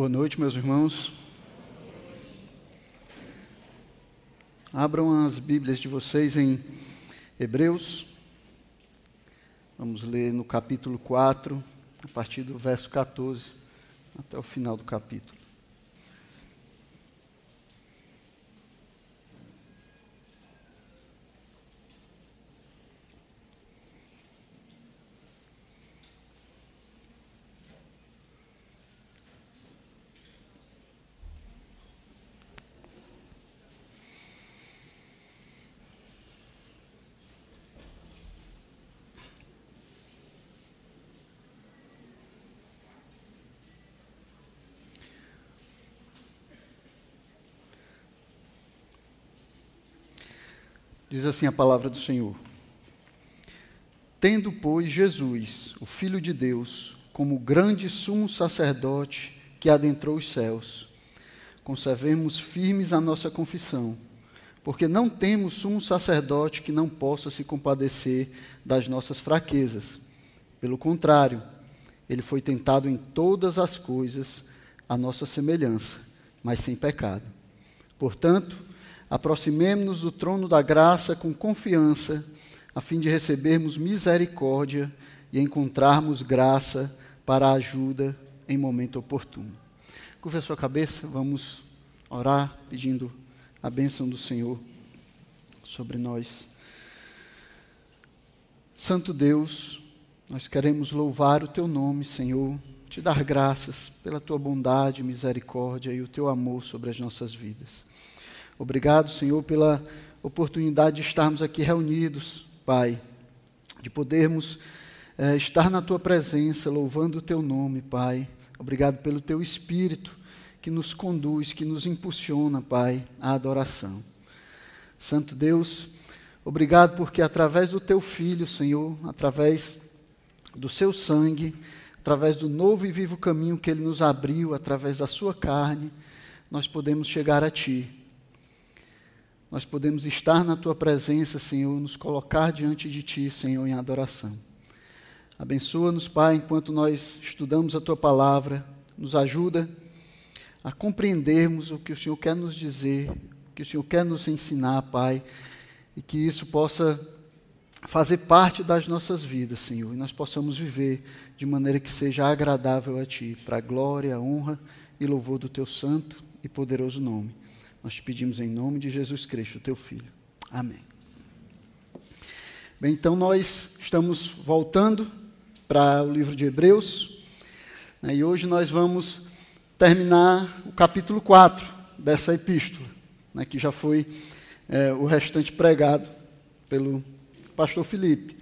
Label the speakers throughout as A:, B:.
A: Boa noite, meus irmãos. Abram as Bíblias de vocês em Hebreus. Vamos ler no capítulo 4, a partir do verso 14 até o final do capítulo. Diz assim a palavra do Senhor: Tendo, pois, Jesus, o Filho de Deus, como grande sumo sacerdote que adentrou os céus, conservemos firmes a nossa confissão, porque não temos sumo sacerdote que não possa se compadecer das nossas fraquezas. Pelo contrário, ele foi tentado em todas as coisas à nossa semelhança, mas sem pecado. Portanto, aproximemo-nos do trono da graça com confiança, a fim de recebermos misericórdia e encontrarmos graça para ajuda em momento oportuno. Curva a sua cabeça, vamos orar pedindo a bênção do Senhor sobre nós. Santo Deus, nós queremos louvar o teu nome, Senhor, te dar graças pela tua bondade, misericórdia e o teu amor sobre as nossas vidas. Obrigado, Senhor, pela oportunidade de estarmos aqui reunidos, Pai, de podermos é, estar na Tua presença, louvando o Teu nome, Pai. Obrigado pelo Teu Espírito que nos conduz, que nos impulsiona, Pai, à adoração. Santo Deus, obrigado porque através do Teu Filho, Senhor, através do Seu sangue, através do novo e vivo caminho que Ele nos abriu, através da Sua carne, nós podemos chegar a Ti nós podemos estar na tua presença, Senhor, nos colocar diante de ti, Senhor, em adoração. Abençoa-nos, Pai, enquanto nós estudamos a tua palavra, nos ajuda a compreendermos o que o Senhor quer nos dizer, o que o Senhor quer nos ensinar, Pai, e que isso possa fazer parte das nossas vidas, Senhor, e nós possamos viver de maneira que seja agradável a Ti, para a glória, honra e louvor do Teu santo e poderoso nome. Nós te pedimos em nome de Jesus Cristo, teu Filho. Amém. Bem, então nós estamos voltando para o livro de Hebreus, né, e hoje nós vamos terminar o capítulo 4 dessa epístola, né, que já foi é, o restante pregado pelo pastor Felipe.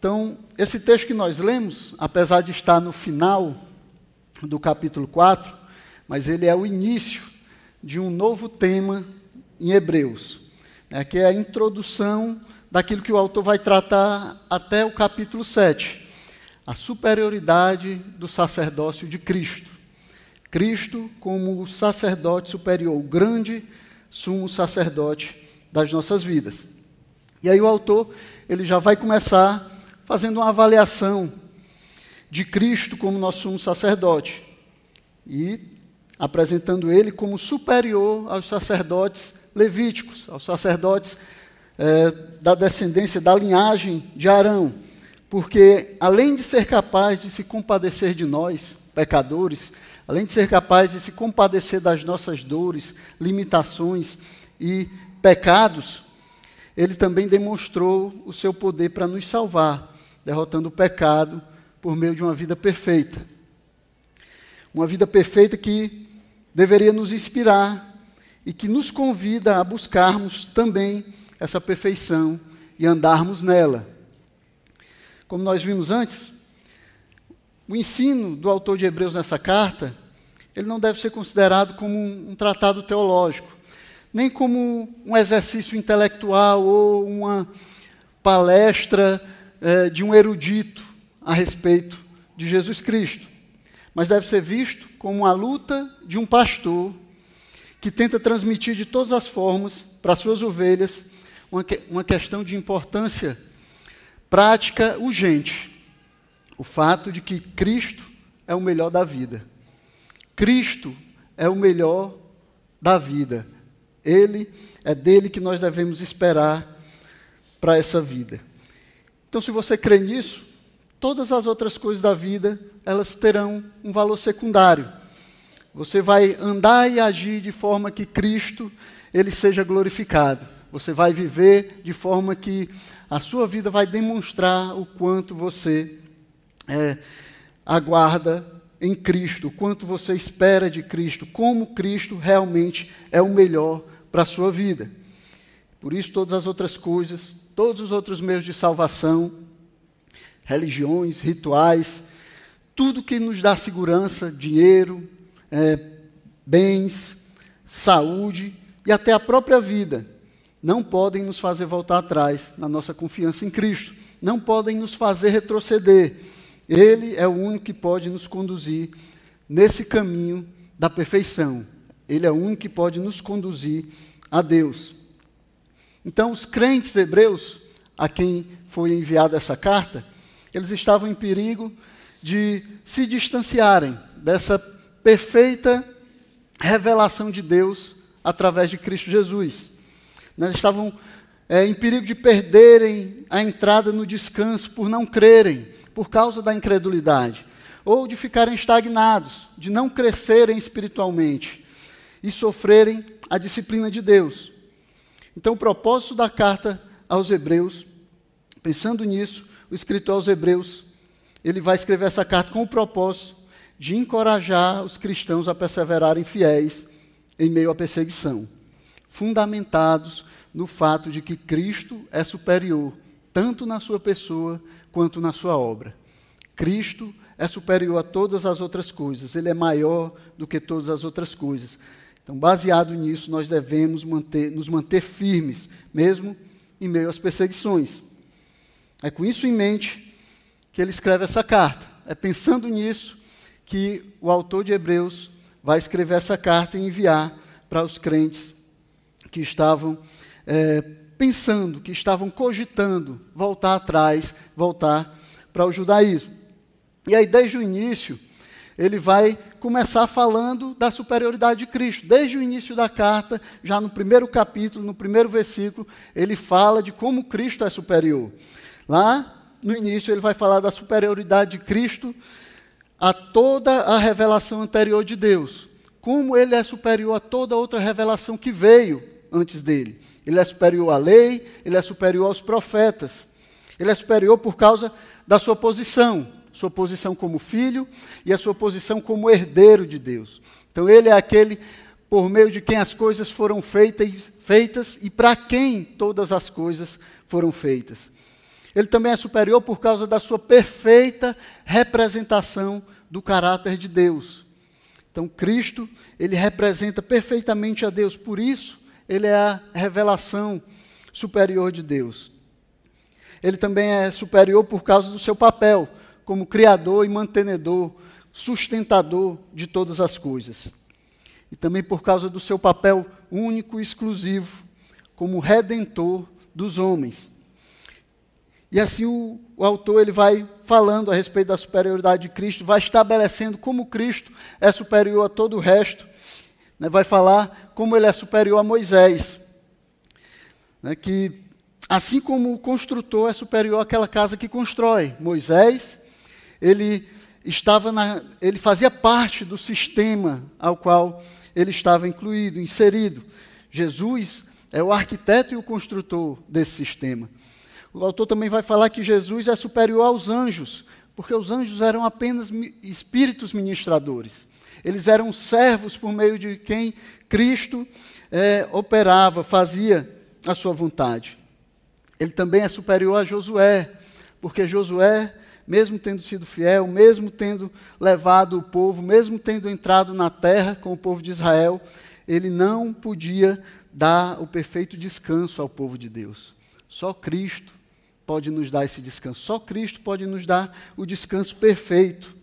A: Então, esse texto que nós lemos, apesar de estar no final do capítulo 4, mas ele é o início de um novo tema em Hebreus, né, que é a introdução daquilo que o autor vai tratar até o capítulo 7, a superioridade do sacerdócio de Cristo. Cristo como o sacerdote superior, o grande sumo sacerdote das nossas vidas. E aí o autor, ele já vai começar fazendo uma avaliação de Cristo como nosso sumo sacerdote. E apresentando ele como superior aos sacerdotes levíticos, aos sacerdotes é, da descendência, da linhagem de Arão, porque além de ser capaz de se compadecer de nós, pecadores, além de ser capaz de se compadecer das nossas dores, limitações e pecados, ele também demonstrou o seu poder para nos salvar, derrotando o pecado por meio de uma vida perfeita. Uma vida perfeita que deveria nos inspirar e que nos convida a buscarmos também essa perfeição e andarmos nela. Como nós vimos antes, o ensino do autor de Hebreus nessa carta, ele não deve ser considerado como um, tratado teológico, nem como um exercício intelectual ou uma palestra eh, de um erudito a respeito de Jesus Cristo mas deve ser visto como a luta de um pastor que tenta transmitir de todas as formas para suas ovelhas uma, que, uma questão de importância prática urgente: o fato de que Cristo é o melhor da vida. Cristo é o melhor da vida. Ele é dele que nós devemos esperar para essa vida. Então, se você crê nisso, todas as outras coisas da vida, elas terão um valor secundário. Você vai andar e agir de forma que Cristo ele seja glorificado. Você vai viver de forma que a sua vida vai demonstrar o quanto você é, aguarda em Cristo, o quanto você espera de Cristo, como Cristo realmente é o melhor para a sua vida. Por isso, todas as outras coisas, todos os outros meios de salvação, religiões, rituais, tudo que nos dá segurança, dinheiro, é, bens, saúde e até a própria vida, não podem nos fazer voltar atrás na nossa confiança em Cristo, não podem nos fazer retroceder. Ele é o único que pode nos conduzir nesse caminho da perfeição. Ele é o único que pode nos conduzir a Deus. Então, os crentes hebreus, a quem foi enviada essa carta, eles estavam em perigo de se distanciarem dessa perfeita revelação de Deus através de Cristo Jesus. Eles estavam é, em perigo de perderem a entrada no descanso por não crerem, por causa da incredulidade, ou de ficarem estagnados, de não crescerem espiritualmente e sofrerem a disciplina de Deus. Então, o propósito da carta aos Hebreus, pensando nisso, o escritor aos Hebreus, ele vai escrever essa carta com o propósito de encorajar os cristãos a perseverarem fiéis em meio à perseguição, fundamentados no fato de que Cristo é superior, tanto na sua pessoa quanto na sua obra. Cristo é superior a todas as outras coisas, ele é maior do que todas as outras coisas. Então, baseado nisso, nós devemos manter, nos manter firmes, mesmo em meio às perseguições. É com isso em mente que ele escreve essa carta. É pensando nisso que o autor de Hebreus vai escrever essa carta e enviar para os crentes que estavam é, pensando, que estavam cogitando voltar atrás, voltar para o judaísmo. E aí, desde o início, ele vai começar falando da superioridade de Cristo. Desde o início da carta, já no primeiro capítulo, no primeiro versículo, ele fala de como Cristo é superior. Lá no início, ele vai falar da superioridade de Cristo a toda a revelação anterior de Deus. Como ele é superior a toda outra revelação que veio antes dele. Ele é superior à lei, ele é superior aos profetas. Ele é superior por causa da sua posição, sua posição como filho e a sua posição como herdeiro de Deus. Então ele é aquele por meio de quem as coisas foram feitas, feitas e para quem todas as coisas foram feitas. Ele também é superior por causa da sua perfeita representação do caráter de Deus. Então, Cristo, ele representa perfeitamente a Deus, por isso, ele é a revelação superior de Deus. Ele também é superior por causa do seu papel como criador e mantenedor, sustentador de todas as coisas. E também por causa do seu papel único e exclusivo como redentor dos homens. E assim o, o, autor ele vai falando a respeito da superioridade de Cristo, vai estabelecendo como Cristo é superior a todo o resto, né, vai falar como ele é superior a Moisés. Né, que assim como o construtor é superior àquela casa que constrói, Moisés, ele estava na, ele fazia parte do sistema ao qual ele estava incluído, inserido. Jesus é o arquiteto e o construtor desse sistema. O autor também vai falar que Jesus é superior aos anjos, porque os anjos eram apenas espíritos ministradores. Eles eram servos por meio de quem Cristo é, operava, fazia a sua vontade. Ele também é superior a Josué, porque Josué, mesmo tendo sido fiel, mesmo tendo levado o povo, mesmo tendo entrado na terra com o povo de Israel, ele não podia dar o perfeito descanso ao povo de Deus. Só Cristo pode nos dar esse descanso. Só Cristo pode nos dar o descanso perfeito.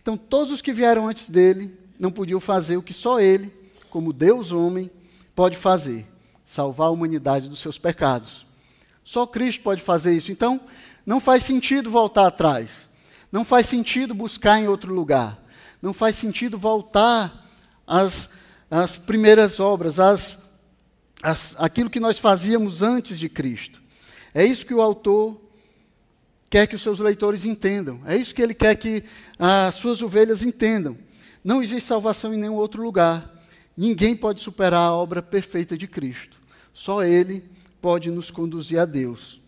A: Então, todos os que vieram antes dele não podiam fazer o que só ele, como Deus homem, pode fazer: salvar a humanidade dos seus pecados. Só Cristo pode fazer isso. Então, não faz sentido voltar atrás. Não faz sentido buscar em outro lugar. não faz sentido voltar às, às primeiras obras, às, às, aquilo que nós fazíamos antes de Cristo. É isso que o autor quer que os seus leitores entendam. É isso que ele quer que as suas ovelhas entendam. Não existe salvação em nenhum outro lugar. Ninguém pode superar a obra perfeita de Cristo. Só Ele pode nos conduzir a Deus.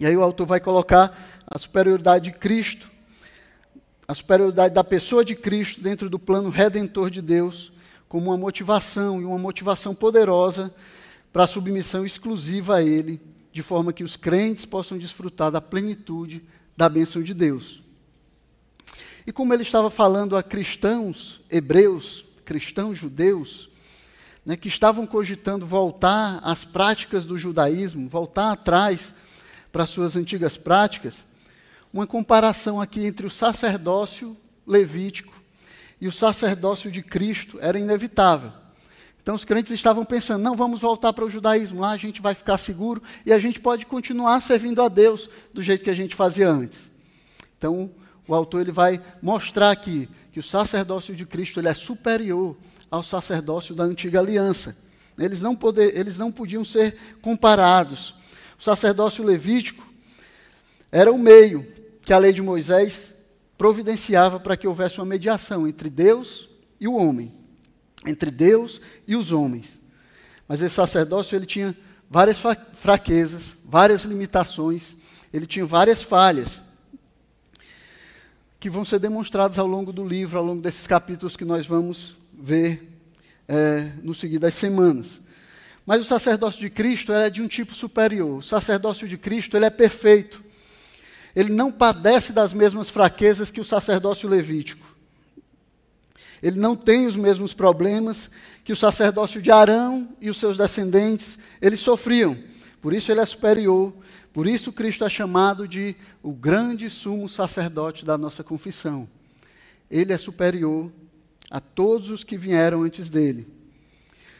A: E aí o autor vai colocar a superioridade de Cristo, a superioridade da pessoa de Cristo dentro do plano redentor de Deus, como uma motivação e uma motivação poderosa para a submissão exclusiva a Ele de forma que os crentes possam desfrutar da plenitude da bênção de Deus. E como ele estava falando a cristãos hebreus, cristãos judeus, né, que estavam cogitando voltar às práticas do judaísmo, voltar atrás para suas antigas práticas, uma comparação aqui entre o sacerdócio levítico e o sacerdócio de Cristo era inevitável. Então os crentes estavam pensando: não, vamos voltar para o judaísmo, lá a gente vai ficar seguro e a gente pode continuar servindo a Deus do jeito que a gente fazia antes. Então o autor ele vai mostrar aqui que o sacerdócio de Cristo ele é superior ao sacerdócio da antiga aliança. Eles não, poder, eles não podiam ser comparados. O sacerdócio levítico era o meio que a lei de Moisés providenciava para que houvesse uma mediação entre Deus e o homem entre Deus e os homens. Mas esse sacerdócio ele tinha várias fraquezas, várias limitações, ele tinha várias falhas que vão ser demonstradas ao longo do livro, ao longo desses capítulos que nós vamos ver é, no seguir das semanas. Mas o sacerdócio de Cristo é de um tipo superior. O sacerdócio de Cristo ele é perfeito. Ele não padece das mesmas fraquezas que o sacerdócio levítico. Ele não tem os mesmos problemas que o sacerdócio de Arão e os seus descendentes, eles sofriam. Por isso ele é superior. Por isso Cristo é chamado de o grande sumo sacerdote da nossa confissão. Ele é superior a todos os que vieram antes dele.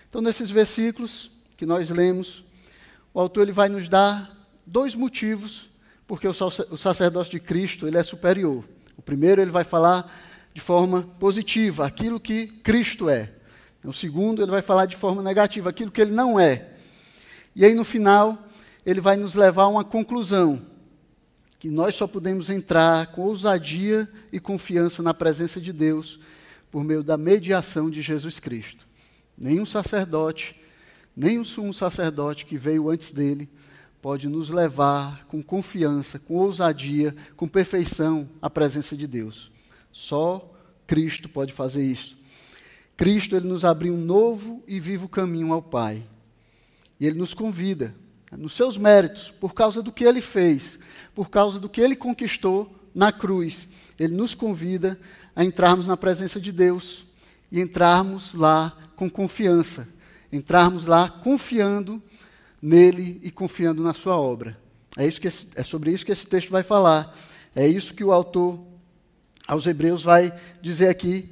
A: Então, nesses versículos que nós lemos, o autor ele vai nos dar dois motivos porque o sacerdócio de Cristo ele é superior. O primeiro, ele vai falar de forma positiva, aquilo que Cristo é. O segundo, ele vai falar de forma negativa, aquilo que ele não é. E aí, no final, ele vai nos levar a uma conclusão: que nós só podemos entrar com ousadia e confiança na presença de Deus por meio da mediação de Jesus Cristo. Nenhum sacerdote, o sumo sacerdote que veio antes dele, pode nos levar com confiança, com ousadia, com perfeição à presença de Deus. Só Cristo pode fazer isso. Cristo ele nos abriu um novo e vivo caminho ao Pai. E ele nos convida, nos seus méritos, por causa do que ele fez, por causa do que ele conquistou na cruz. Ele nos convida a entrarmos na presença de Deus e entrarmos lá com confiança, entrarmos lá confiando nele e confiando na sua obra. É, isso que esse, é sobre isso que esse texto vai falar. É isso que o autor aos hebreus vai dizer aqui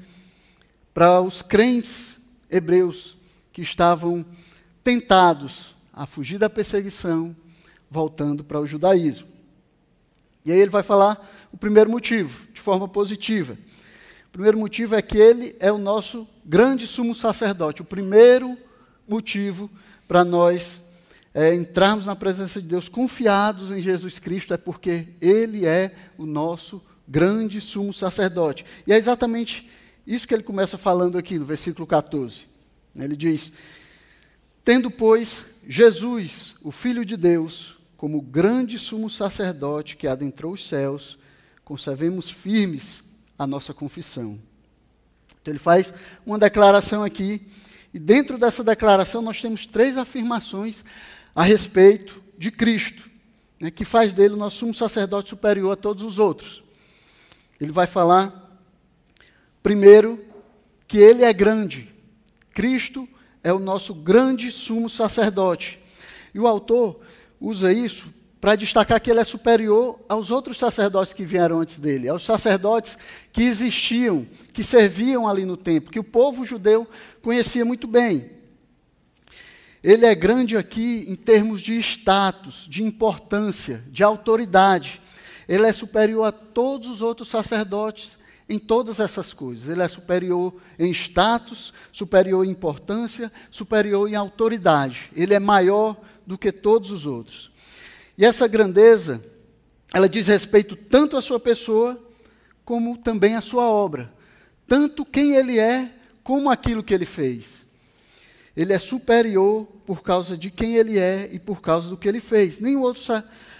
A: para os crentes hebreus que estavam tentados a fugir da perseguição, voltando para o judaísmo. E aí ele vai falar o primeiro motivo, de forma positiva. O primeiro motivo é que ele é o nosso grande sumo sacerdote. O primeiro motivo para nós é, entrarmos na presença de Deus confiados em Jesus Cristo é porque ele é o nosso grande sumo sacerdote. E é exatamente isso que ele começa falando aqui no versículo 14. Ele diz: Tendo, pois, Jesus, o Filho de Deus, como grande sumo sacerdote que adentrou os céus, conservemos firmes a nossa confissão. Então, ele faz uma declaração aqui, e dentro dessa declaração nós temos três afirmações a respeito de Cristo, né, que faz dele o nosso sumo sacerdote superior a todos os outros. Ele vai falar, primeiro, que ele é grande. Cristo é o nosso grande sumo sacerdote. E o autor usa isso para destacar que ele é superior aos outros sacerdotes que vieram antes dele, aos sacerdotes que existiam, que serviam ali no templo, que o povo judeu conhecia muito bem. Ele é grande aqui em termos de status, de importância, de autoridade ele é superior a todos os outros sacerdotes em todas essas coisas. Ele é superior em status, superior em importância, superior em autoridade. Ele é maior do que todos os outros. E essa grandeza, ela diz respeito tanto à sua pessoa, como também à sua obra. Tanto quem ele é, como aquilo que ele fez. Ele é superior por causa de quem ele é e por causa do que ele fez. Nenhum outro sacerdote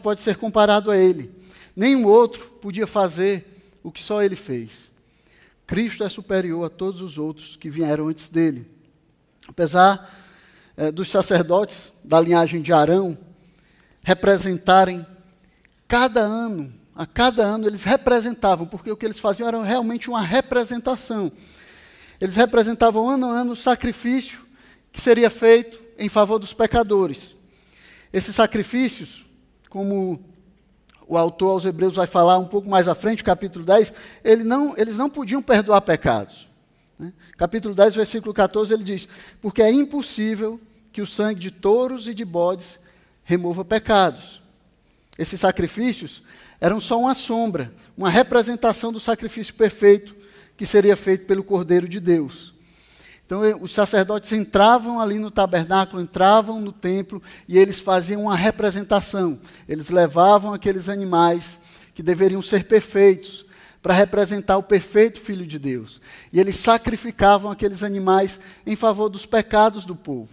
A: pode ser comparado a ele. Nenhum outro podia fazer o que só ele fez. Cristo é superior a todos os outros que vieram antes dele. Apesar é, dos sacerdotes da linhagem de Arão representarem cada ano, a cada ano eles representavam, porque o que eles faziam era realmente uma representação. Eles representavam ano a ano o sacrifício que seria feito em favor dos pecadores. Esses sacrifícios, como o autor aos Hebreus vai falar um pouco mais à frente, capítulo 10, ele não, eles não podiam perdoar pecados. Né? Capítulo 10, versículo 14, ele diz: Porque é impossível que o sangue de touros e de bodes remova pecados. Esses sacrifícios eram só uma sombra, uma representação do sacrifício perfeito que seria feito pelo Cordeiro de Deus. Então, os sacerdotes entravam ali no tabernáculo, entravam no templo e eles faziam uma representação. Eles levavam aqueles animais que deveriam ser perfeitos para representar o perfeito Filho de Deus. E eles sacrificavam aqueles animais em favor dos pecados do povo.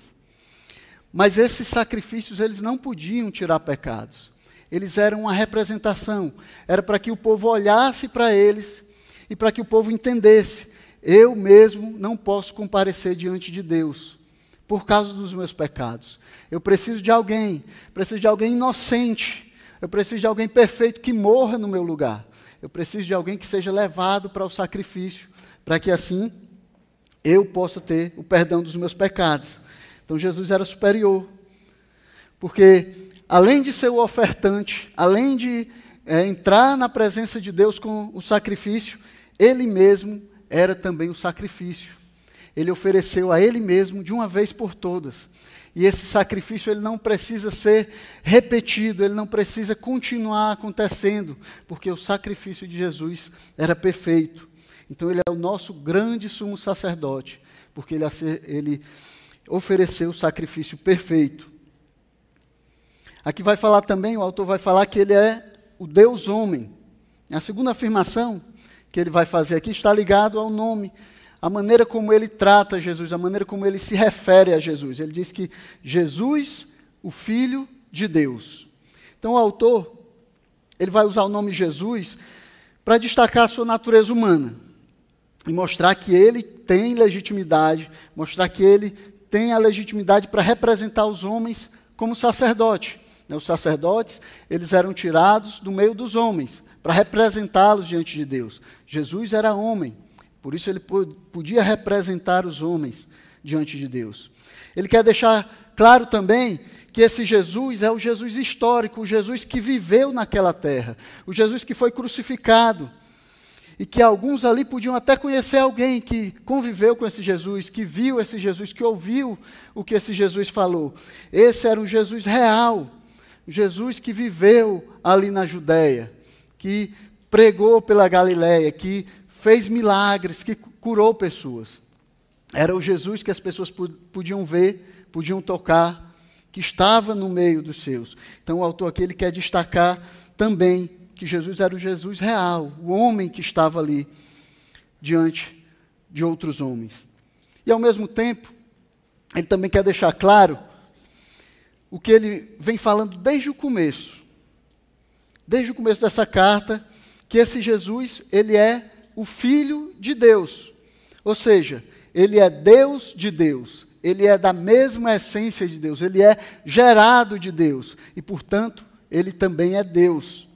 A: Mas esses sacrifícios eles não podiam tirar pecados. Eles eram uma representação. Era para que o povo olhasse para eles e para que o povo entendesse eu mesmo não posso comparecer diante de Deus por causa dos meus pecados. Eu preciso de alguém, preciso de alguém inocente. Eu preciso de alguém perfeito que morra no meu lugar. Eu preciso de alguém que seja levado para o sacrifício, para que assim eu possa ter o perdão dos meus pecados. Então Jesus era superior, porque além de ser o ofertante, além de é, entrar na presença de Deus com o sacrifício, ele mesmo era também o sacrifício. Ele ofereceu a ele mesmo de uma vez por todas. E esse sacrifício ele não precisa ser repetido, ele não precisa continuar acontecendo, porque o sacrifício de Jesus era perfeito. Então ele é o nosso grande sumo sacerdote, porque ele, ele ofereceu o sacrifício perfeito. Aqui vai falar também, o autor vai falar que ele é o Deus homem. A segunda afirmação que ele vai fazer aqui está ligado ao nome, a maneira como ele trata Jesus, a maneira como ele se refere a Jesus. Ele diz que Jesus, o Filho de Deus. Então o autor, ele vai usar o nome Jesus para destacar a sua natureza humana e mostrar que ele tem legitimidade, mostrar que ele tem a legitimidade para representar os homens como sacerdote. Né, os sacerdotes, eles eram tirados do meio dos homens para representá-los diante de Deus. Jesus era homem, por isso ele podia representar os homens diante de Deus. Ele quer deixar claro também que esse Jesus é o Jesus histórico, o Jesus que viveu naquela terra, o Jesus que foi crucificado. E que alguns ali podiam até conhecer alguém que conviveu com esse Jesus, que viu esse Jesus, que ouviu o que esse Jesus falou. Esse era um Jesus real, Jesus que viveu ali na Judéia que pregou pela Galiléia, que fez milagres, que curou pessoas. Era o Jesus que as pessoas podiam ver, podiam tocar, que estava no meio dos seus. Então o autor aqui ele quer destacar também que Jesus era o Jesus real, o homem que estava ali diante de outros homens. E ao mesmo tempo, ele também quer deixar claro o que ele vem falando desde o começo desde o começo dessa carta, que esse Jesus, ele é o Filho de Deus. Ou seja, ele é Deus de Deus. Ele é da mesma essência de Deus. Ele é gerado de Deus. E, portanto, ele também é Deus.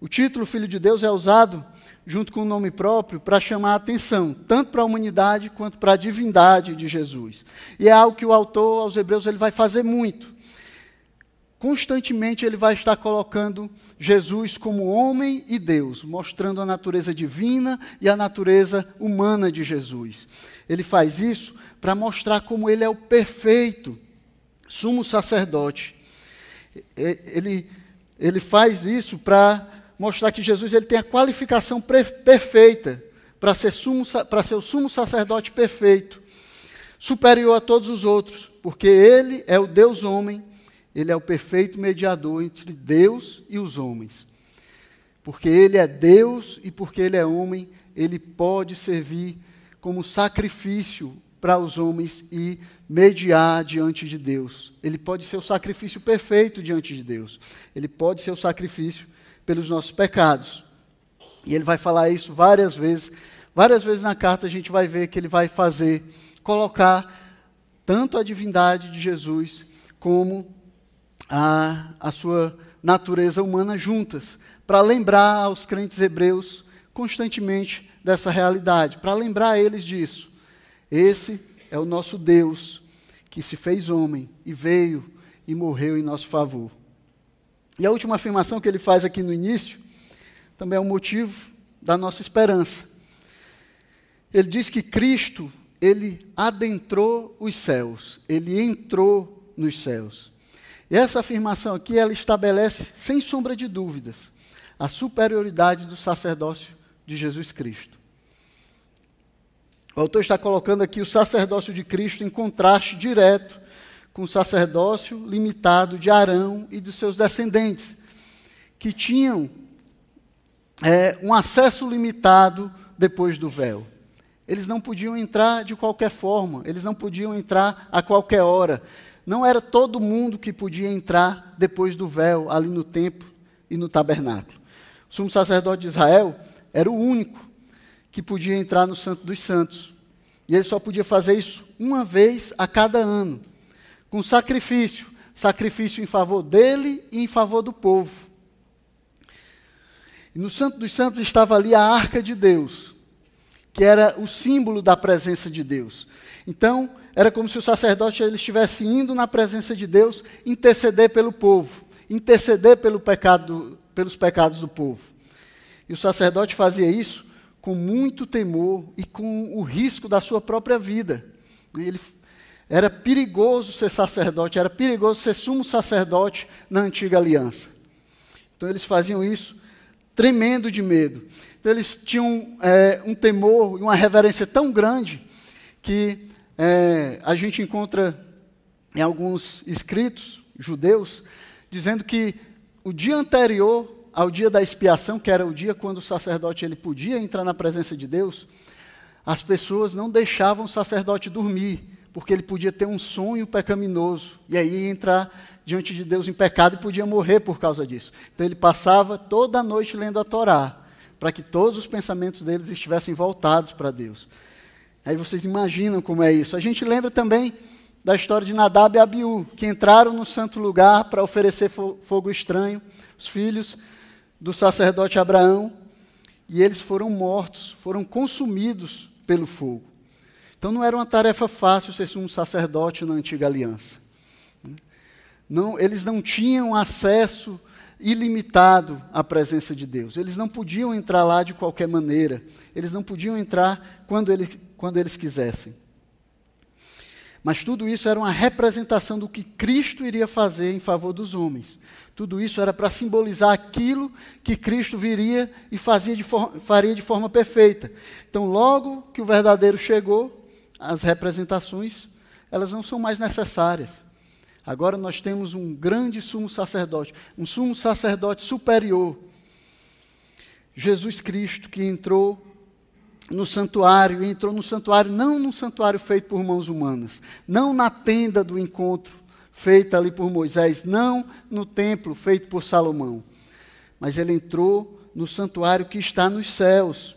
A: O título Filho de Deus é usado junto com o nome próprio para chamar a atenção, tanto para a humanidade quanto para a divindade de Jesus. E é algo que o autor aos Hebreus ele vai fazer muito constantemente ele vai estar colocando Jesus como homem e Deus, mostrando a natureza divina e a natureza humana de Jesus. Ele faz isso para mostrar como ele é o perfeito sumo sacerdote. Ele, ele faz isso para mostrar que Jesus ele tem a qualificação perfeita para ser, sumo, ser o sumo sacerdote perfeito, superior a todos os outros, porque ele é o Deus homem, ele é o perfeito mediador entre Deus e os homens. Porque ele é Deus e porque ele é homem, ele pode servir como sacrifício para os homens e mediar diante de Deus. Ele pode ser o sacrifício perfeito diante de Deus. Ele pode ser o sacrifício pelos nossos pecados. E ele vai falar isso várias vezes. Várias vezes na carta a gente vai ver que ele vai fazer, colocar tanto a divindade de Jesus como a, a sua natureza humana juntas, para lembrar aos crentes hebreus constantemente dessa realidade, para lembrar eles disso. Esse é o nosso Deus que se fez homem e veio e morreu em nosso favor. E a última afirmação que ele faz aqui no início também é o um motivo da nossa esperança. Ele diz que Cristo, ele adentrou os céus, ele entrou nos céus. E essa afirmação aqui, ela estabelece, sem sombra de dúvidas, a superioridade do sacerdócio de Jesus Cristo. O autor está colocando aqui o sacerdócio de Cristo em contraste direto com o sacerdócio limitado de Arão e de seus descendentes, que tinham é, um acesso limitado depois do véu. Eles não podiam entrar de qualquer forma, eles não podiam entrar a qualquer hora. Não era todo mundo que podia entrar depois do véu, ali no templo e no tabernáculo. O sumo sacerdote de Israel era o único que podia entrar no Santo dos Santos. E ele só podia fazer isso uma vez a cada ano, com sacrifício sacrifício em favor dele e em favor do povo. E no Santo dos Santos estava ali a arca de Deus, que era o símbolo da presença de Deus. Então, era como se o sacerdote ele estivesse indo na presença de Deus interceder pelo povo, interceder pelo pecado, pelos pecados do povo. E o sacerdote fazia isso com muito temor e com o risco da sua própria vida. Ele era perigoso ser sacerdote, era perigoso ser sumo sacerdote na antiga aliança. Então eles faziam isso tremendo de medo. Então eles tinham é, um temor e uma reverência tão grande que é, a gente encontra em alguns escritos judeus dizendo que o dia anterior ao dia da expiação, que era o dia quando o sacerdote ele podia entrar na presença de Deus, as pessoas não deixavam o sacerdote dormir, porque ele podia ter um sonho pecaminoso e aí entrar diante de Deus em pecado e podia morrer por causa disso. Então ele passava toda a noite lendo a Torá, para que todos os pensamentos deles estivessem voltados para Deus. Aí vocês imaginam como é isso. A gente lembra também da história de Nadab e Abiú, que entraram no santo lugar para oferecer fogo estranho. Os filhos do sacerdote Abraão, e eles foram mortos, foram consumidos pelo fogo. Então não era uma tarefa fácil ser um sacerdote na antiga aliança. Não, eles não tinham acesso ilimitado à presença de Deus. Eles não podiam entrar lá de qualquer maneira. Eles não podiam entrar quando, ele, quando eles quisessem. Mas tudo isso era uma representação do que Cristo iria fazer em favor dos homens. Tudo isso era para simbolizar aquilo que Cristo viria e fazia de faria de forma perfeita. Então, logo que o verdadeiro chegou, as representações, elas não são mais necessárias. Agora nós temos um grande sumo sacerdote, um sumo sacerdote superior. Jesus Cristo que entrou no santuário, e entrou no santuário não num santuário feito por mãos humanas, não na tenda do encontro, feita ali por Moisés, não no templo feito por Salomão, mas ele entrou no santuário que está nos céus.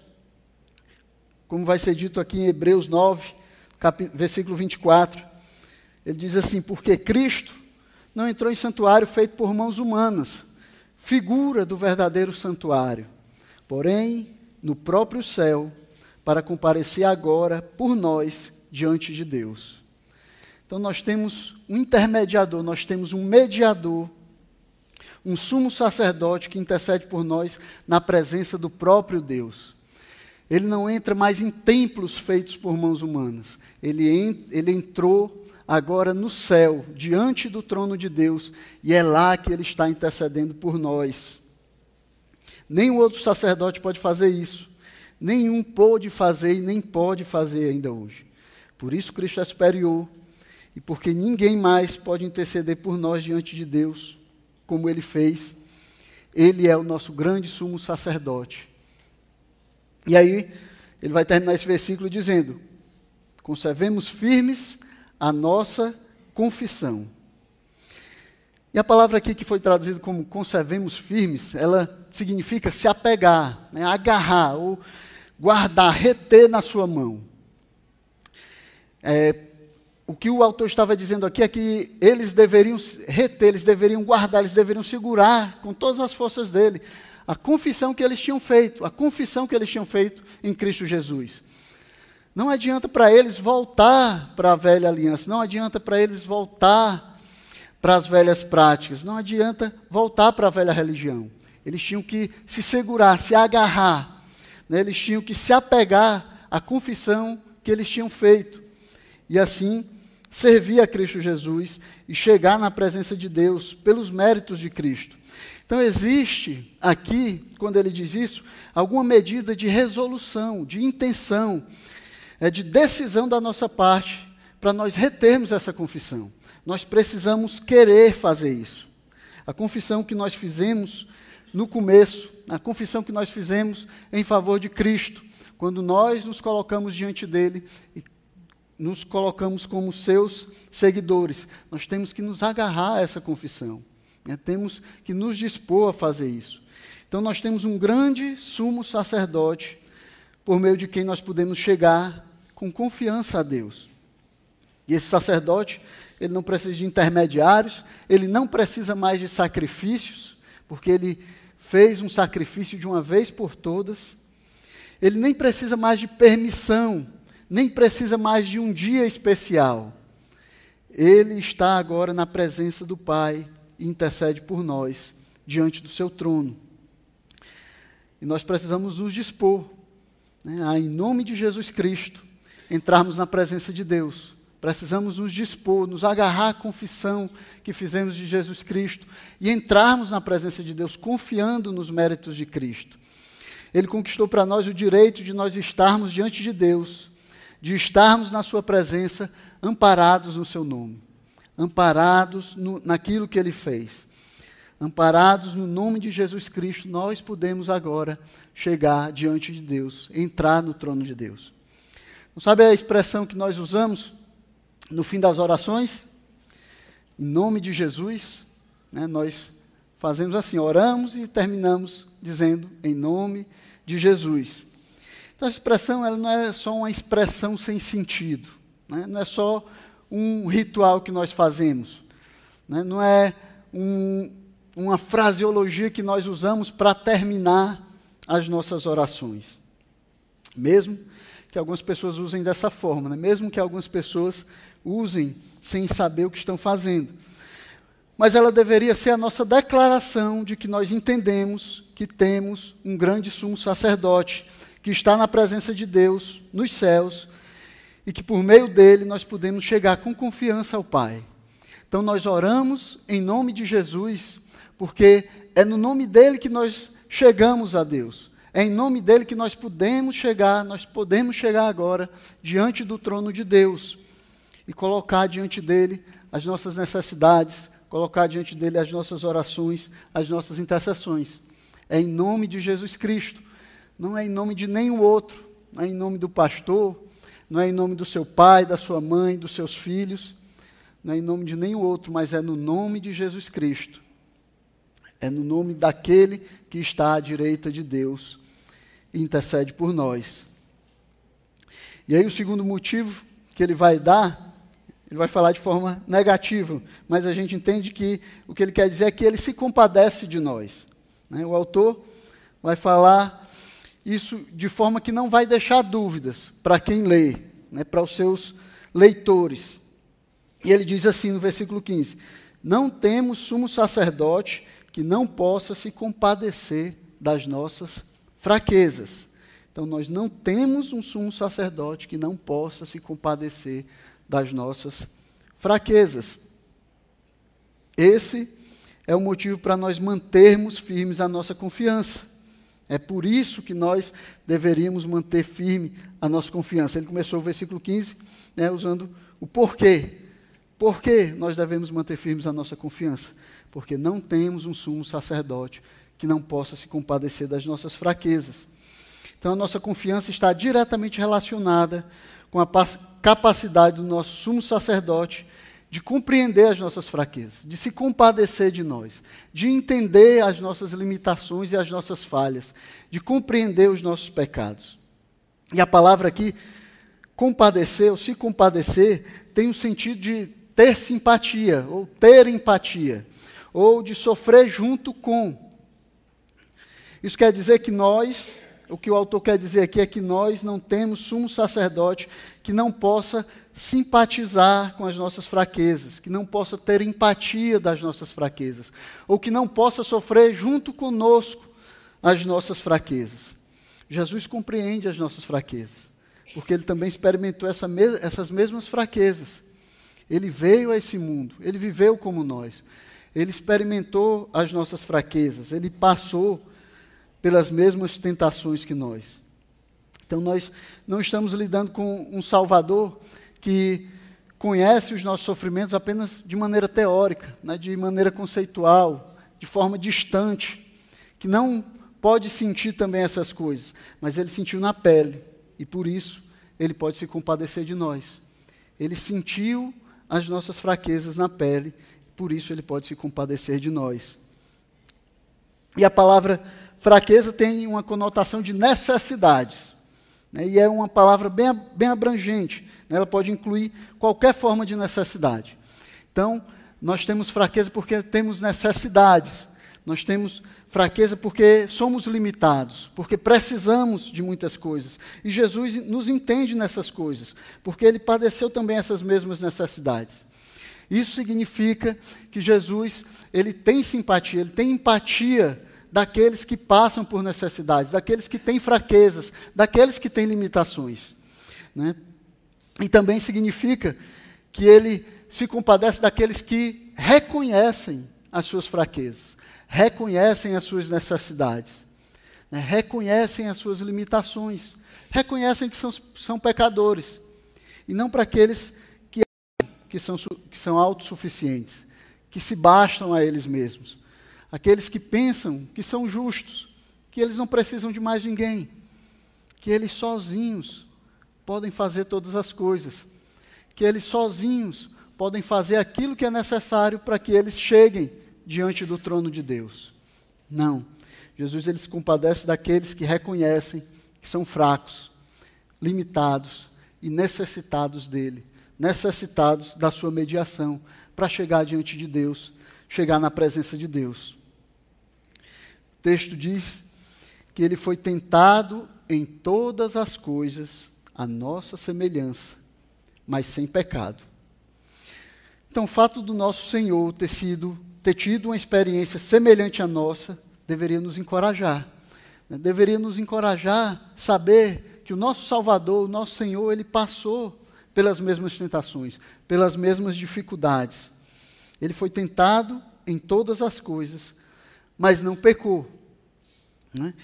A: Como vai ser dito aqui em Hebreus 9, versículo 24. Ele diz assim: Porque Cristo não entrou em santuário feito por mãos humanas, figura do verdadeiro santuário, porém no próprio céu, para comparecer agora por nós diante de Deus. Então nós temos um intermediador, nós temos um mediador, um sumo sacerdote que intercede por nós na presença do próprio Deus. Ele não entra mais em templos feitos por mãos humanas. Ele, ele entrou agora no céu, diante do trono de Deus, e é lá que ele está intercedendo por nós. Nenhum outro sacerdote pode fazer isso. Nenhum pôde fazer e nem pode fazer ainda hoje. Por isso Cristo é superior e porque ninguém mais pode interceder por nós diante de Deus, como ele fez. Ele é o nosso grande sumo sacerdote. E aí, ele vai terminar esse versículo dizendo: Conservemos firmes a nossa confissão. E a palavra aqui que foi traduzida como conservemos firmes, ela significa se apegar, né, agarrar ou guardar, reter na sua mão. É, o que o autor estava dizendo aqui é que eles deveriam reter, eles deveriam guardar, eles deveriam segurar com todas as forças dele a confissão que eles tinham feito, a confissão que eles tinham feito em Cristo Jesus. Não adianta para eles voltar para a velha aliança, não adianta para eles voltar para as velhas práticas, não adianta voltar para a velha religião. Eles tinham que se segurar, se agarrar, né? eles tinham que se apegar à confissão que eles tinham feito. E assim servir a Cristo Jesus e chegar na presença de Deus pelos méritos de Cristo. Então, existe aqui, quando ele diz isso, alguma medida de resolução, de intenção, é, de decisão da nossa parte para nós retermos essa confissão. Nós precisamos querer fazer isso. A confissão que nós fizemos no começo, a confissão que nós fizemos em favor de Cristo, quando nós nos colocamos diante dele e nos colocamos como seus seguidores, nós temos que nos agarrar a essa confissão. Né? Temos que nos dispor a fazer isso. Então, nós temos um grande sumo sacerdote, por meio de quem nós podemos chegar com confiança a Deus. E esse sacerdote, ele não precisa de intermediários, ele não precisa mais de sacrifícios, porque ele fez um sacrifício de uma vez por todas. Ele nem precisa mais de permissão nem precisa mais de um dia especial. Ele está agora na presença do Pai e intercede por nós diante do seu trono. E nós precisamos nos dispor, né, a, em nome de Jesus Cristo, entrarmos na presença de Deus. Precisamos nos dispor, nos agarrar à confissão que fizemos de Jesus Cristo e entrarmos na presença de Deus confiando nos méritos de Cristo. Ele conquistou para nós o direito de nós estarmos diante de Deus de estarmos na Sua presença amparados no Seu nome, amparados no, naquilo que Ele fez, amparados no nome de Jesus Cristo, nós podemos agora chegar diante de Deus, entrar no trono de Deus. Não sabe a expressão que nós usamos no fim das orações? Em nome de Jesus, né, nós fazemos assim, oramos e terminamos dizendo em nome de Jesus. Então, a expressão ela não é só uma expressão sem sentido, né? não é só um ritual que nós fazemos, né? não é um, uma fraseologia que nós usamos para terminar as nossas orações. Mesmo que algumas pessoas usem dessa forma, né? mesmo que algumas pessoas usem sem saber o que estão fazendo. Mas ela deveria ser a nossa declaração de que nós entendemos que temos um grande sumo sacerdote que está na presença de Deus nos céus e que por meio dele nós podemos chegar com confiança ao Pai. Então nós oramos em nome de Jesus, porque é no nome dele que nós chegamos a Deus. É em nome dele que nós podemos chegar, nós podemos chegar agora diante do trono de Deus e colocar diante dele as nossas necessidades, colocar diante dele as nossas orações, as nossas intercessões. É em nome de Jesus Cristo não é em nome de nenhum outro, não é em nome do pastor, não é em nome do seu pai, da sua mãe, dos seus filhos, não é em nome de nenhum outro, mas é no nome de Jesus Cristo. É no nome daquele que está à direita de Deus e intercede por nós. E aí o segundo motivo que ele vai dar, ele vai falar de forma negativa, mas a gente entende que o que ele quer dizer é que ele se compadece de nós. Né? O autor vai falar isso de forma que não vai deixar dúvidas para quem lê, né, para os seus leitores. E ele diz assim no versículo 15: Não temos sumo sacerdote que não possa se compadecer das nossas fraquezas. Então, nós não temos um sumo sacerdote que não possa se compadecer das nossas fraquezas. Esse é o motivo para nós mantermos firmes a nossa confiança. É por isso que nós deveríamos manter firme a nossa confiança. Ele começou o versículo 15 né, usando o porquê. Por que nós devemos manter firmes a nossa confiança? Porque não temos um sumo sacerdote que não possa se compadecer das nossas fraquezas. Então, a nossa confiança está diretamente relacionada com a capacidade do nosso sumo sacerdote de compreender as nossas fraquezas, de se compadecer de nós, de entender as nossas limitações e as nossas falhas, de compreender os nossos pecados. E a palavra aqui, compadecer ou se compadecer, tem o sentido de ter simpatia, ou ter empatia, ou de sofrer junto com. Isso quer dizer que nós, o que o autor quer dizer aqui é que nós não temos sumo sacerdote que não possa simpatizar com as nossas fraquezas, que não possa ter empatia das nossas fraquezas, ou que não possa sofrer junto conosco as nossas fraquezas. Jesus compreende as nossas fraquezas, porque ele também experimentou essa essas mesmas fraquezas. Ele veio a esse mundo, ele viveu como nós, ele experimentou as nossas fraquezas, ele passou pelas mesmas tentações que nós. Então, nós não estamos lidando com um Salvador que conhece os nossos sofrimentos apenas de maneira teórica, né, de maneira conceitual, de forma distante, que não pode sentir também essas coisas, mas ele sentiu na pele e por isso ele pode se compadecer de nós. Ele sentiu as nossas fraquezas na pele, por isso ele pode se compadecer de nós. E a palavra fraqueza tem uma conotação de necessidades. Né, e é uma palavra bem, bem abrangente. Né, ela pode incluir qualquer forma de necessidade. Então, nós temos fraqueza porque temos necessidades. Nós temos fraqueza porque somos limitados, porque precisamos de muitas coisas. E Jesus nos entende nessas coisas, porque ele padeceu também essas mesmas necessidades. Isso significa que Jesus, ele tem simpatia, ele tem empatia daqueles que passam por necessidades, daqueles que têm fraquezas, daqueles que têm limitações. Né? E também significa que ele se compadece daqueles que reconhecem as suas fraquezas, reconhecem as suas necessidades, né? reconhecem as suas limitações, reconhecem que são, são pecadores, e não para aqueles que, que, são, que são autossuficientes, que se bastam a eles mesmos aqueles que pensam que são justos, que eles não precisam de mais ninguém, que eles sozinhos podem fazer todas as coisas, que eles sozinhos podem fazer aquilo que é necessário para que eles cheguem diante do trono de Deus. Não. Jesus ele se compadece daqueles que reconhecem que são fracos, limitados e necessitados dele, necessitados da sua mediação para chegar diante de Deus, chegar na presença de Deus. O texto diz que ele foi tentado em todas as coisas, a nossa semelhança, mas sem pecado. Então, o fato do nosso Senhor ter sido, ter tido uma experiência semelhante à nossa, deveria nos encorajar. Né? Deveria nos encorajar saber que o nosso Salvador, o nosso Senhor, ele passou pelas mesmas tentações, pelas mesmas dificuldades. Ele foi tentado em todas as coisas, mas não pecou. Né?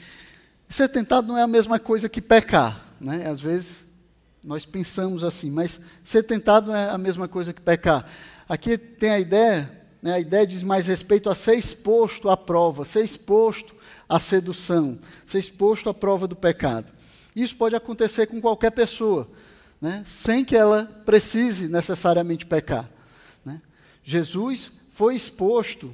A: Ser tentado não é a mesma coisa que pecar. Né? Às vezes nós pensamos assim, mas ser tentado não é a mesma coisa que pecar. Aqui tem a ideia, né, a ideia diz mais respeito a ser exposto à prova, ser exposto à sedução, ser exposto à prova do pecado. Isso pode acontecer com qualquer pessoa, né, sem que ela precise necessariamente pecar. Né? Jesus foi exposto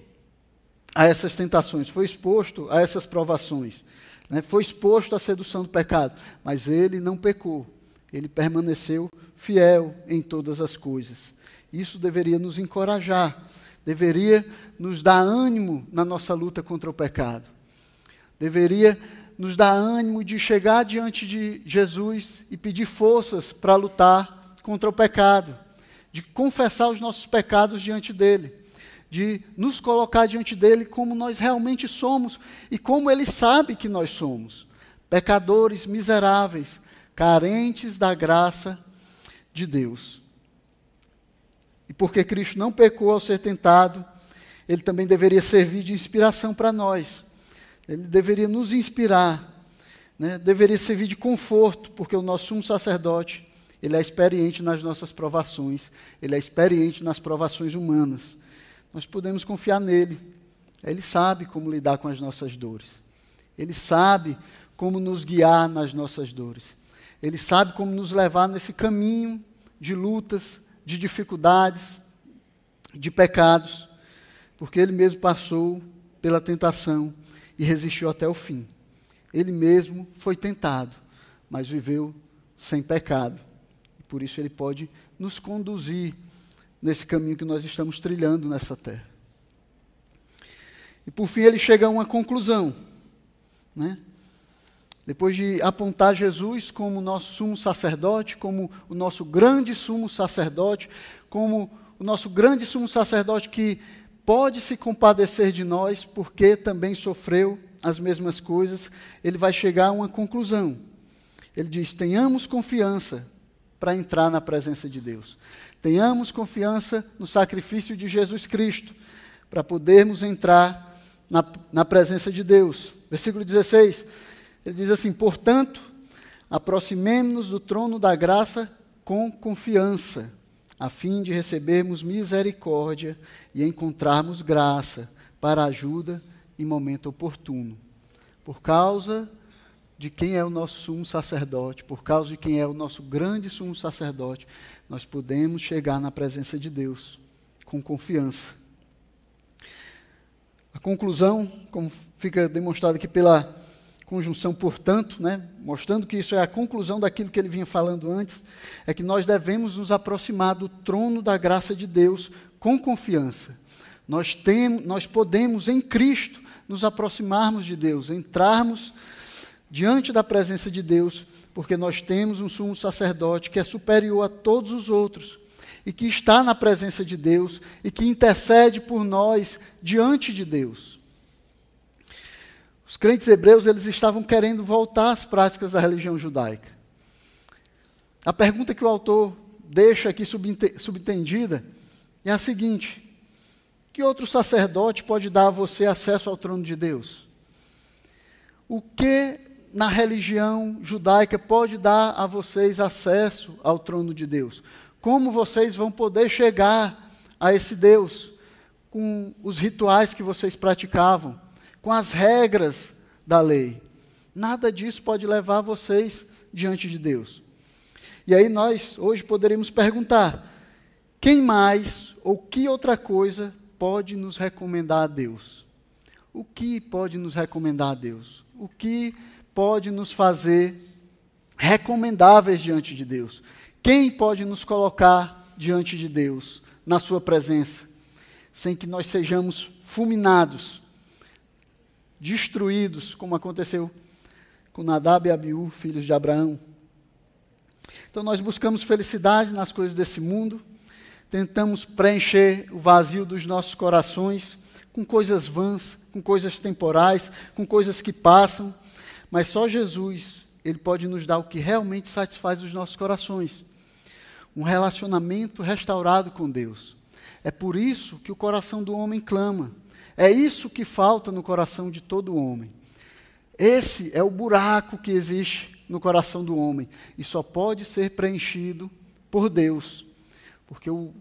A: a essas tentações, foi exposto a essas provações, né? foi exposto à sedução do pecado, mas ele não pecou, ele permaneceu fiel em todas as coisas. Isso deveria nos encorajar, deveria nos dar ânimo na nossa luta contra o pecado, deveria nos dar ânimo de chegar diante de Jesus e pedir forças para lutar contra o pecado, de confessar os nossos pecados diante dele de nos colocar diante dele como nós realmente somos e como ele sabe que nós somos. Pecadores miseráveis, carentes da graça de Deus. E porque Cristo não pecou ao ser tentado, ele também deveria servir de inspiração para nós. ele deveria nos inspirar, né? deveria servir de conforto, porque o nosso sumo sacerdote, ele é experiente nas nossas provações, ele é experiente nas provações humanas. Nós podemos confiar nele. Ele sabe como lidar com as nossas dores. Ele sabe como nos guiar nas nossas dores. Ele sabe como nos levar nesse caminho de lutas, de dificuldades, de pecados, porque ele mesmo passou pela tentação e resistiu até o fim. Ele mesmo foi tentado, mas viveu sem pecado. E por isso ele pode nos conduzir nesse caminho que nós estamos trilhando nessa terra. E por fim ele chega a uma conclusão, né? Depois de apontar Jesus como nosso sumo sacerdote, como o nosso grande sumo sacerdote, como o nosso grande sumo sacerdote que pode se compadecer de nós, porque também sofreu as mesmas coisas, ele vai chegar a uma conclusão. Ele diz: tenhamos confiança para entrar na presença de Deus. Tenhamos confiança no sacrifício de Jesus Cristo, para podermos entrar na, na presença de Deus. Versículo 16, ele diz assim: portanto, aproximemo-nos do trono da graça com confiança a fim de recebermos misericórdia e encontrarmos graça para ajuda em momento oportuno. Por causa de quem é o nosso sumo sacerdote, por causa de quem é o nosso grande sumo sacerdote, nós podemos chegar na presença de Deus com confiança. A conclusão, como fica demonstrado aqui pela conjunção, portanto, né, mostrando que isso é a conclusão daquilo que ele vinha falando antes, é que nós devemos nos aproximar do trono da graça de Deus com confiança. Nós, temos, nós podemos, em Cristo, nos aproximarmos de Deus, entrarmos diante da presença de Deus, porque nós temos um sumo sacerdote que é superior a todos os outros e que está na presença de Deus e que intercede por nós diante de Deus. Os crentes hebreus eles estavam querendo voltar às práticas da religião judaica. A pergunta que o autor deixa aqui subentendida é a seguinte: que outro sacerdote pode dar a você acesso ao trono de Deus? O que na religião judaica pode dar a vocês acesso ao trono de Deus? Como vocês vão poder chegar a esse Deus com os rituais que vocês praticavam? com as regras da lei. Nada disso pode levar vocês diante de Deus. E aí nós hoje poderíamos perguntar: quem mais ou que outra coisa pode nos recomendar a Deus? O que pode nos recomendar a Deus? O que pode nos fazer recomendáveis diante de Deus? Quem pode nos colocar diante de Deus, na Sua presença, sem que nós sejamos fulminados destruídos, como aconteceu com Nadab e Abiú, filhos de Abraão. Então nós buscamos felicidade nas coisas desse mundo, tentamos preencher o vazio dos nossos corações com coisas vãs, com coisas temporais, com coisas que passam, mas só Jesus, ele pode nos dar o que realmente satisfaz os nossos corações. Um relacionamento restaurado com Deus. É por isso que o coração do homem clama. É isso que falta no coração de todo homem. Esse é o buraco que existe no coração do homem e só pode ser preenchido por Deus, porque o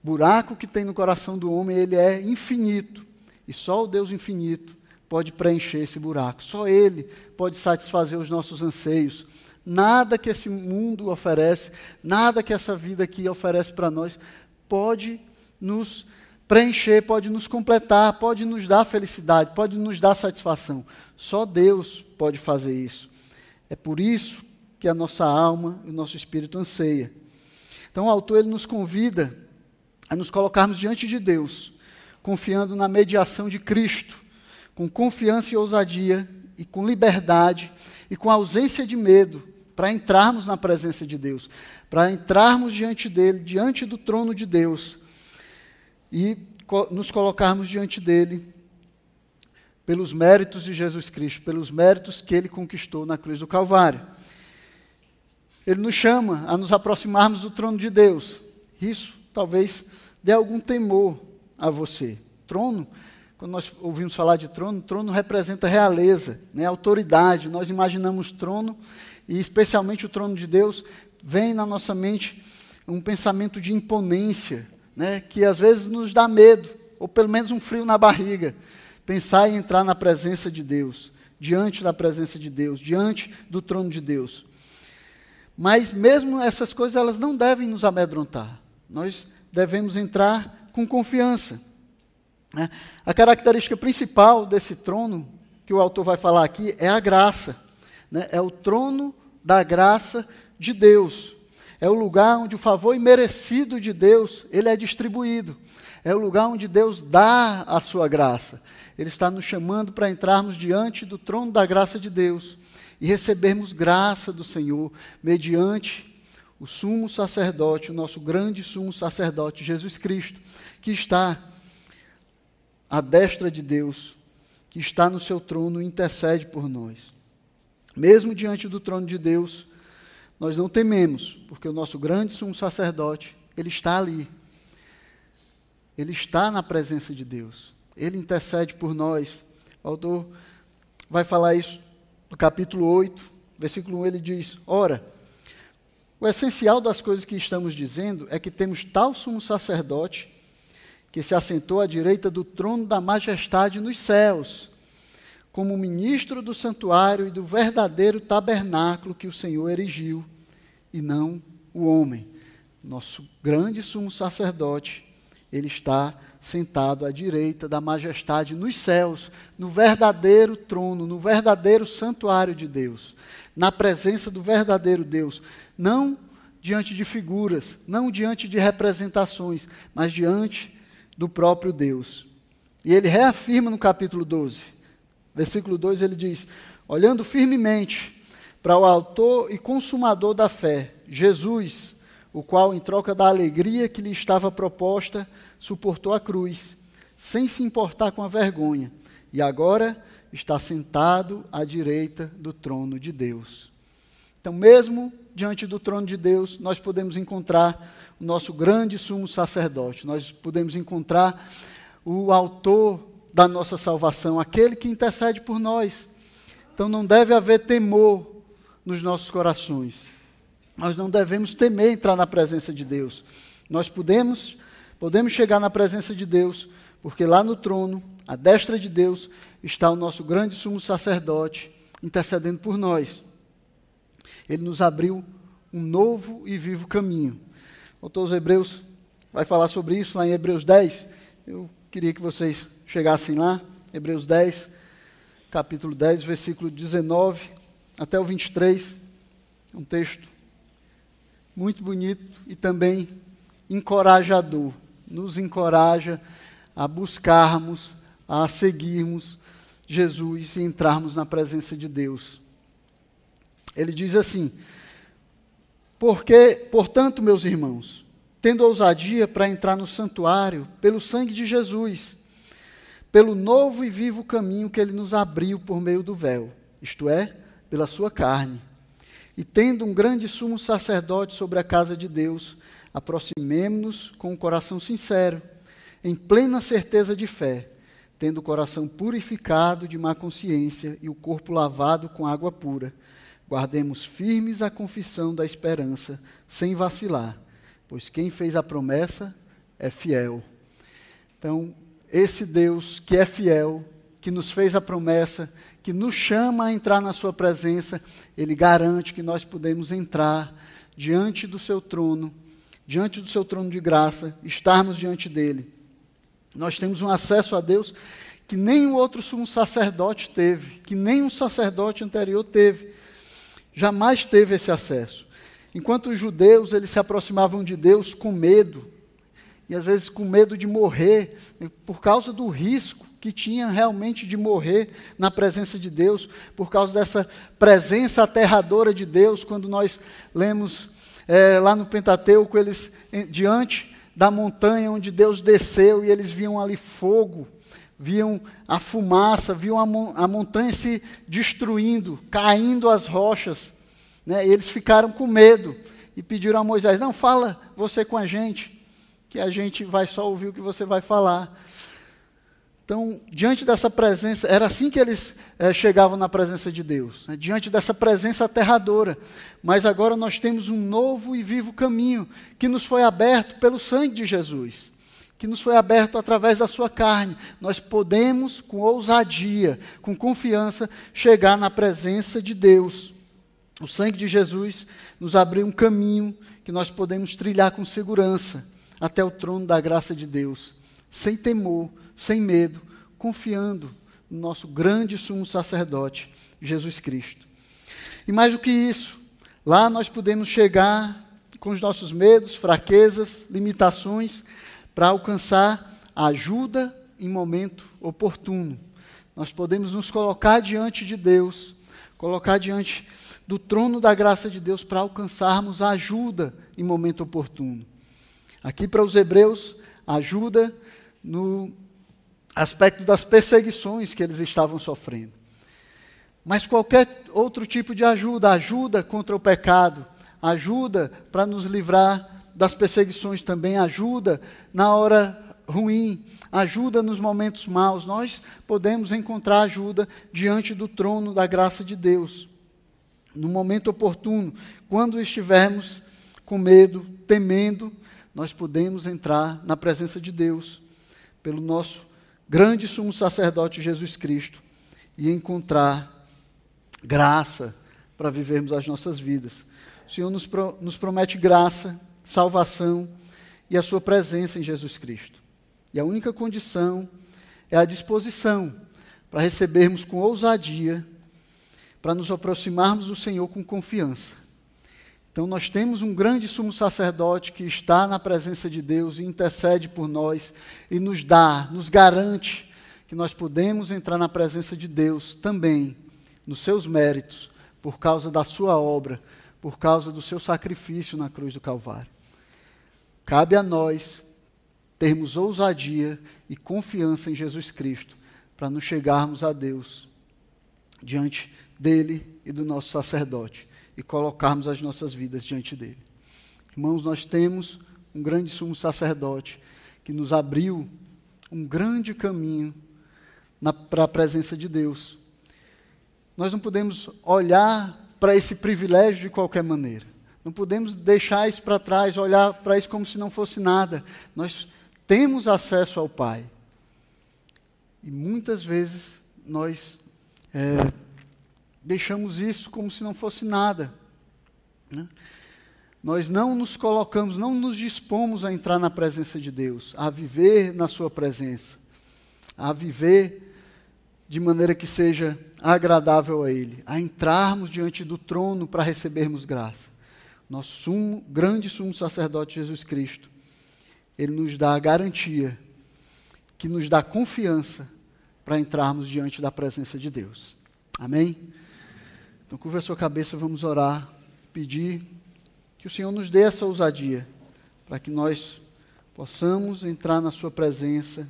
A: buraco que tem no coração do homem ele é infinito e só o Deus infinito pode preencher esse buraco. Só Ele pode satisfazer os nossos anseios. Nada que esse mundo oferece, nada que essa vida aqui oferece para nós, pode nos preencher, pode nos completar, pode nos dar felicidade, pode nos dar satisfação. Só Deus pode fazer isso. É por isso que a nossa alma e o nosso espírito anseia. Então o autor ele nos convida a nos colocarmos diante de Deus, confiando na mediação de Cristo, com confiança e ousadia e com liberdade e com ausência de medo, para entrarmos na presença de Deus, para entrarmos diante dele, diante do trono de Deus e nos colocarmos diante dele pelos méritos de Jesus Cristo, pelos méritos que ele conquistou na cruz do Calvário. Ele nos chama a nos aproximarmos do trono de Deus. Isso talvez dê algum temor a você. Trono, quando nós ouvimos falar de trono, trono representa realeza, né, autoridade. Nós imaginamos trono, e especialmente o trono de Deus, vem na nossa mente um pensamento de imponência, né, que às vezes nos dá medo, ou pelo menos um frio na barriga. Pensar em entrar na presença de Deus, diante da presença de Deus, diante do trono de Deus. Mas mesmo essas coisas, elas não devem nos amedrontar. Nós devemos entrar com confiança. Né? A característica principal desse trono, que o autor vai falar aqui, é a graça. Né? É o trono da graça de Deus. É o lugar onde o favor imerecido de Deus ele é distribuído. É o lugar onde Deus dá a sua graça. Ele está nos chamando para entrarmos diante do trono da graça de Deus e recebermos graça do Senhor mediante o sumo sacerdote, o nosso grande sumo sacerdote, Jesus Cristo, que está a destra de Deus, que está no seu trono, intercede por nós. Mesmo diante do trono de Deus, nós não tememos, porque o nosso grande sumo sacerdote, ele está ali. Ele está na presença de Deus. Ele intercede por nós. O autor vai falar isso no capítulo 8, versículo 1, ele diz: Ora, o essencial das coisas que estamos dizendo é que temos tal sumo sacerdote que se assentou à direita do trono da majestade nos céus, como ministro do santuário e do verdadeiro tabernáculo que o Senhor erigiu, e não o homem. Nosso grande sumo sacerdote, ele está sentado à direita da majestade nos céus, no verdadeiro trono, no verdadeiro santuário de Deus, na presença do verdadeiro Deus, não diante de figuras, não diante de representações, mas diante do próprio Deus. E ele reafirma no capítulo 12, versículo 2, ele diz: Olhando firmemente para o Autor e Consumador da fé, Jesus, o qual, em troca da alegria que lhe estava proposta, suportou a cruz, sem se importar com a vergonha, e agora está sentado à direita do trono de Deus. Então, mesmo diante do trono de Deus, nós podemos encontrar o nosso grande sumo sacerdote, nós podemos encontrar o autor da nossa salvação, aquele que intercede por nós. Então não deve haver temor nos nossos corações. Nós não devemos temer entrar na presença de Deus. Nós podemos, podemos chegar na presença de Deus, porque lá no trono, à destra de Deus, está o nosso grande sumo sacerdote intercedendo por nós. Ele nos abriu um novo e vivo caminho. O autor Hebreus vai falar sobre isso lá em Hebreus 10. Eu queria que vocês chegassem lá, Hebreus 10, capítulo 10, versículo 19 até o 23. Um texto muito bonito e também encorajador. Nos encoraja a buscarmos, a seguirmos Jesus e entrarmos na presença de Deus. Ele diz assim: Porque, portanto, meus irmãos, tendo ousadia para entrar no santuário pelo sangue de Jesus, pelo novo e vivo caminho que ele nos abriu por meio do véu, isto é, pela sua carne. E tendo um grande sumo sacerdote sobre a casa de Deus, aproximemo-nos com o um coração sincero, em plena certeza de fé, tendo o coração purificado de má consciência e o corpo lavado com água pura Guardemos firmes a confissão da esperança, sem vacilar, pois quem fez a promessa é fiel. Então, esse Deus que é fiel, que nos fez a promessa, que nos chama a entrar na Sua presença, Ele garante que nós podemos entrar diante do Seu trono, diante do Seu trono de graça, estarmos diante dEle. Nós temos um acesso a Deus que nenhum outro sumo sacerdote teve, que nenhum sacerdote anterior teve jamais teve esse acesso. Enquanto os judeus eles se aproximavam de Deus com medo, e às vezes com medo de morrer, por causa do risco que tinha realmente de morrer na presença de Deus, por causa dessa presença aterradora de Deus, quando nós lemos é, lá no Pentateuco, eles diante da montanha onde Deus desceu e eles viam ali fogo, viam a fumaça, viam a, mon a montanha se destruindo, caindo as rochas. Né? E eles ficaram com medo e pediram a Moisés: Não, fala você com a gente, que a gente vai só ouvir o que você vai falar. Então, diante dessa presença, era assim que eles é, chegavam na presença de Deus, né? diante dessa presença aterradora. Mas agora nós temos um novo e vivo caminho que nos foi aberto pelo sangue de Jesus, que nos foi aberto através da sua carne. Nós podemos, com ousadia, com confiança, chegar na presença de Deus. O sangue de Jesus nos abriu um caminho que nós podemos trilhar com segurança até o trono da graça de Deus, sem temor sem medo, confiando no nosso grande sumo sacerdote, Jesus Cristo. E mais do que isso, lá nós podemos chegar com os nossos medos, fraquezas, limitações, para alcançar ajuda em momento oportuno. Nós podemos nos colocar diante de Deus, colocar diante do trono da graça de Deus para alcançarmos ajuda em momento oportuno. Aqui para os hebreus, ajuda no aspecto das perseguições que eles estavam sofrendo. Mas qualquer outro tipo de ajuda, ajuda contra o pecado, ajuda para nos livrar das perseguições também, ajuda na hora ruim, ajuda nos momentos maus. Nós podemos encontrar ajuda diante do trono da graça de Deus. No momento oportuno, quando estivermos com medo, temendo, nós podemos entrar na presença de Deus pelo nosso grande sumo sacerdote Jesus Cristo e encontrar graça para vivermos as nossas vidas. O Senhor nos, pro, nos promete graça, salvação e a sua presença em Jesus Cristo. E a única condição é a disposição para recebermos com ousadia, para nos aproximarmos do Senhor com confiança. Então, nós temos um grande sumo sacerdote que está na presença de Deus e intercede por nós e nos dá, nos garante que nós podemos entrar na presença de Deus também, nos seus méritos, por causa da sua obra, por causa do seu sacrifício na cruz do Calvário. Cabe a nós termos ousadia e confiança em Jesus Cristo para nos chegarmos a Deus diante dele e do nosso sacerdote e colocarmos as nossas vidas diante dele. Irmãos, nós temos um grande sumo sacerdote que nos abriu um grande caminho para a presença de Deus. Nós não podemos olhar para esse privilégio de qualquer maneira. Não podemos deixar isso para trás, olhar para isso como se não fosse nada. Nós temos acesso ao Pai. E muitas vezes nós é, deixamos isso como se não fosse nada. Né? Nós não nos colocamos, não nos dispomos a entrar na presença de Deus, a viver na Sua presença, a viver de maneira que seja agradável a Ele, a entrarmos diante do trono para recebermos graça. Nosso sumo, grande sumo sacerdote Jesus Cristo, Ele nos dá a garantia, que nos dá confiança para entrarmos diante da presença de Deus. Amém? Então, curva a sua cabeça, vamos orar, pedir que o Senhor nos dê essa ousadia, para que nós possamos entrar na Sua presença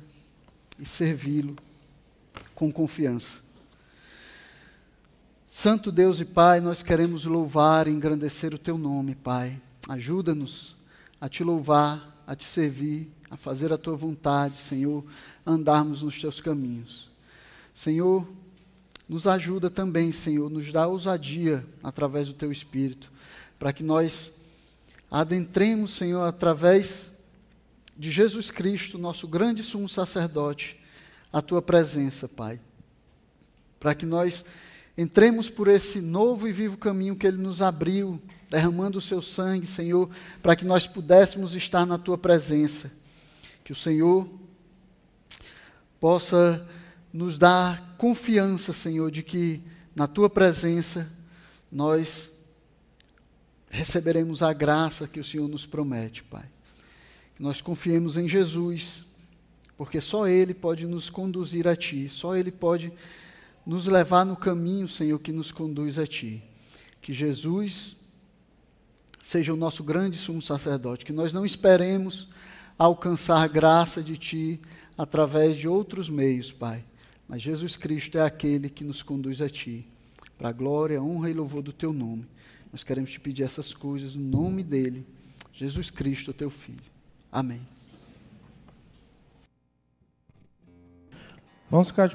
A: e servi-lo com confiança. Santo Deus e Pai, nós queremos louvar e engrandecer o Teu nome, Pai. Ajuda-nos a Te louvar, a Te servir, a fazer a Tua vontade, Senhor, andarmos nos Teus caminhos. Senhor, nos ajuda também, Senhor, nos dá ousadia através do Teu Espírito, para que nós adentremos, Senhor, através de Jesus Cristo, nosso grande sumo sacerdote, a Tua presença, Pai. Para que nós entremos por esse novo e vivo caminho que Ele nos abriu, derramando o Seu sangue, Senhor, para que nós pudéssemos estar na Tua presença. Que o Senhor possa nos dá confiança, Senhor, de que na tua presença nós receberemos a graça que o Senhor nos promete, Pai. Que nós confiemos em Jesus, porque só Ele pode nos conduzir a Ti, só Ele pode nos levar no caminho, Senhor, que nos conduz a Ti. Que Jesus seja o nosso grande sumo sacerdote, que nós não esperemos alcançar graça de Ti através de outros meios, Pai mas Jesus Cristo é aquele que nos conduz a Ti, para a glória, honra e louvor do Teu nome. Nós queremos te pedir essas coisas no nome dEle, Jesus Cristo, Teu Filho. Amém.
B: Vamos ficar de